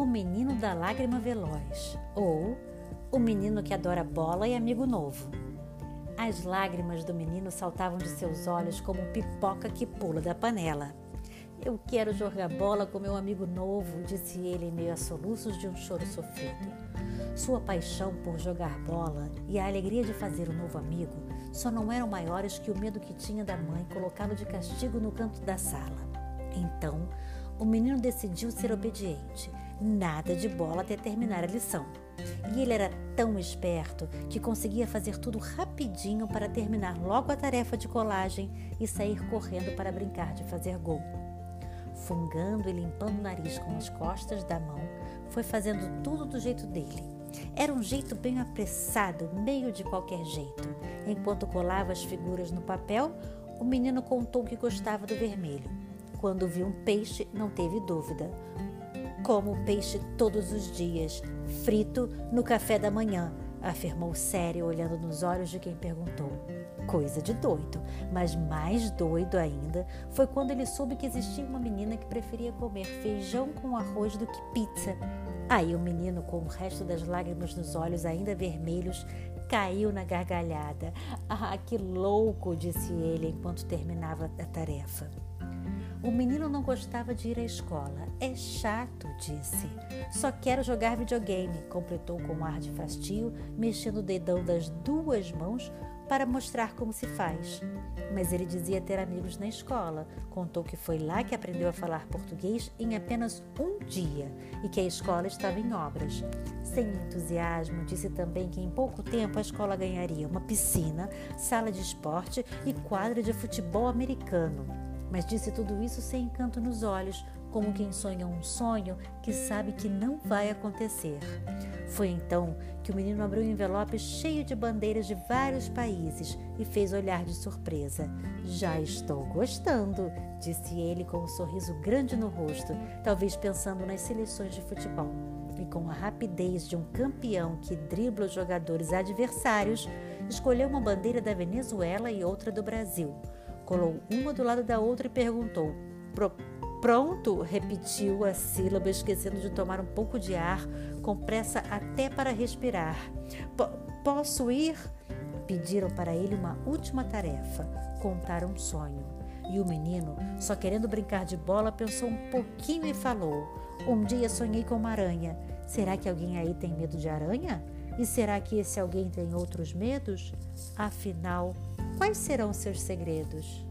menino da lágrima veloz ou o menino que adora bola e amigo novo. As lágrimas do menino saltavam de seus olhos como pipoca que pula da panela. Eu quero jogar bola com meu amigo novo, disse ele em meio a soluços de um choro sofrido. Sua paixão por jogar bola e a alegria de fazer um novo amigo só não eram maiores que o medo que tinha da mãe colocá-lo de castigo no canto da sala. Então, o menino decidiu ser obediente, nada de bola até terminar a lição. E ele era tão esperto que conseguia fazer tudo rapidinho para terminar logo a tarefa de colagem e sair correndo para brincar de fazer gol fungando e limpando o nariz com as costas da mão, foi fazendo tudo do jeito dele. Era um jeito bem apressado, meio de qualquer jeito. Enquanto colava as figuras no papel, o menino contou que gostava do vermelho. Quando viu um peixe, não teve dúvida. Como peixe todos os dias, frito no café da manhã, afirmou sério, olhando nos olhos de quem perguntou. Coisa de doido, mas mais doido ainda foi quando ele soube que existia uma menina que preferia comer feijão com arroz do que pizza. Aí o menino, com o resto das lágrimas nos olhos ainda vermelhos, caiu na gargalhada. Ah, que louco! disse ele enquanto terminava a tarefa. O menino não gostava de ir à escola. É chato, disse. Só quero jogar videogame, completou com um ar de fastio, mexendo o dedão das duas mãos para mostrar como se faz. Mas ele dizia ter amigos na escola. Contou que foi lá que aprendeu a falar português em apenas um dia e que a escola estava em obras. Sem entusiasmo, disse também que em pouco tempo a escola ganharia uma piscina, sala de esporte e quadra de futebol americano mas disse tudo isso sem encanto nos olhos, como quem sonha um sonho que sabe que não vai acontecer. Foi então que o menino abriu um envelope cheio de bandeiras de vários países e fez olhar de surpresa. Já estou gostando, disse ele com um sorriso grande no rosto, talvez pensando nas seleções de futebol. E com a rapidez de um campeão que dribla os jogadores adversários, escolheu uma bandeira da Venezuela e outra do Brasil colou uma do lado da outra e perguntou: Pronto? repetiu a sílaba, esquecendo de tomar um pouco de ar, com pressa até para respirar. Posso ir? Pediram para ele uma última tarefa: contar um sonho. E o menino, só querendo brincar de bola, pensou um pouquinho e falou: Um dia sonhei com uma aranha. Será que alguém aí tem medo de aranha? E será que esse alguém tem outros medos? Afinal, Quais serão seus segredos?